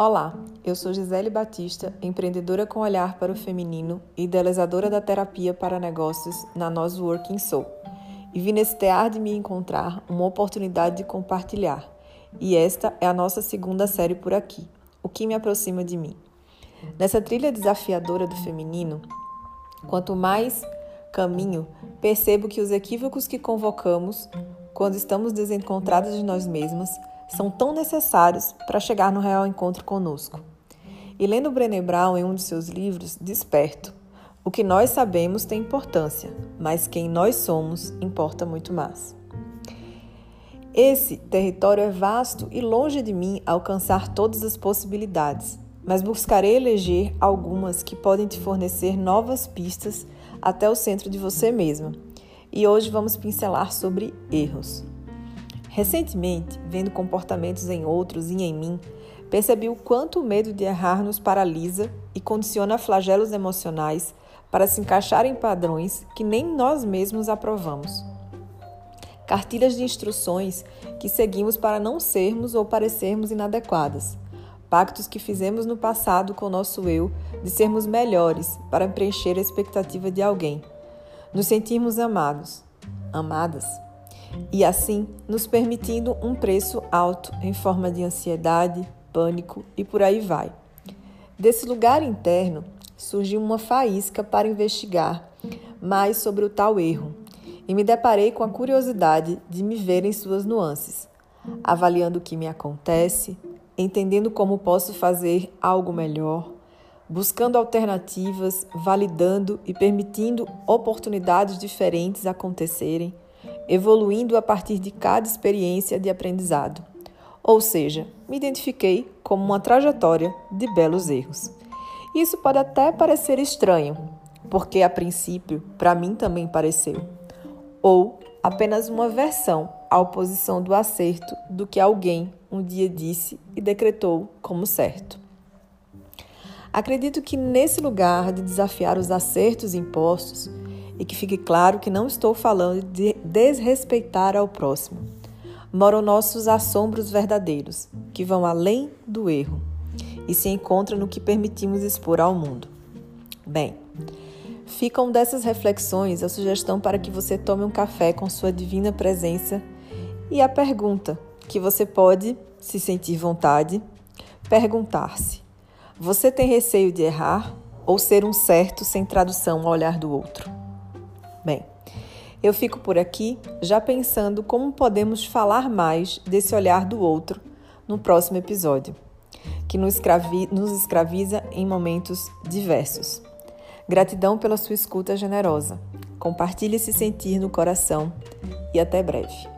Olá, eu sou Gisele Batista, empreendedora com olhar para o feminino e idealizadora da terapia para negócios na Nós Working Soul. E vi nesse tear de me encontrar uma oportunidade de compartilhar. E esta é a nossa segunda série por aqui, O que me aproxima de mim. Nessa trilha desafiadora do feminino, quanto mais caminho, percebo que os equívocos que convocamos quando estamos desencontradas de nós mesmas são tão necessários para chegar no real encontro conosco. E lendo Brené Brown em um de seus livros, Desperto, o que nós sabemos tem importância, mas quem nós somos importa muito mais. Esse território é vasto e longe de mim alcançar todas as possibilidades, mas buscarei eleger algumas que podem te fornecer novas pistas até o centro de você mesma. E hoje vamos pincelar sobre erros. Recentemente, vendo comportamentos em outros e em mim, percebi o quanto o medo de errar nos paralisa e condiciona flagelos emocionais para se encaixar em padrões que nem nós mesmos aprovamos. Cartilhas de instruções que seguimos para não sermos ou parecermos inadequadas. Pactos que fizemos no passado com nosso eu de sermos melhores para preencher a expectativa de alguém. Nos sentirmos amados, amadas e assim nos permitindo um preço alto em forma de ansiedade, pânico e por aí vai. Desse lugar interno surgiu uma faísca para investigar mais sobre o tal erro e me deparei com a curiosidade de me ver em suas nuances, avaliando o que me acontece, entendendo como posso fazer algo melhor, buscando alternativas, validando e permitindo oportunidades diferentes acontecerem evoluindo a partir de cada experiência de aprendizado. Ou seja, me identifiquei como uma trajetória de belos erros. Isso pode até parecer estranho, porque a princípio para mim também pareceu, ou apenas uma versão à oposição do acerto do que alguém um dia disse e decretou como certo. Acredito que nesse lugar de desafiar os acertos impostos, e que fique claro que não estou falando de desrespeitar ao próximo. Moram nossos assombros verdadeiros, que vão além do erro e se encontram no que permitimos expor ao mundo. Bem, ficam dessas reflexões a sugestão para que você tome um café com sua divina presença e a pergunta que você pode, se sentir vontade, perguntar-se: Você tem receio de errar ou ser um certo sem tradução ao olhar do outro? Bem, eu fico por aqui já pensando como podemos falar mais desse olhar do outro no próximo episódio, que nos, escravi nos escraviza em momentos diversos. Gratidão pela sua escuta generosa. Compartilhe esse sentir no coração e até breve.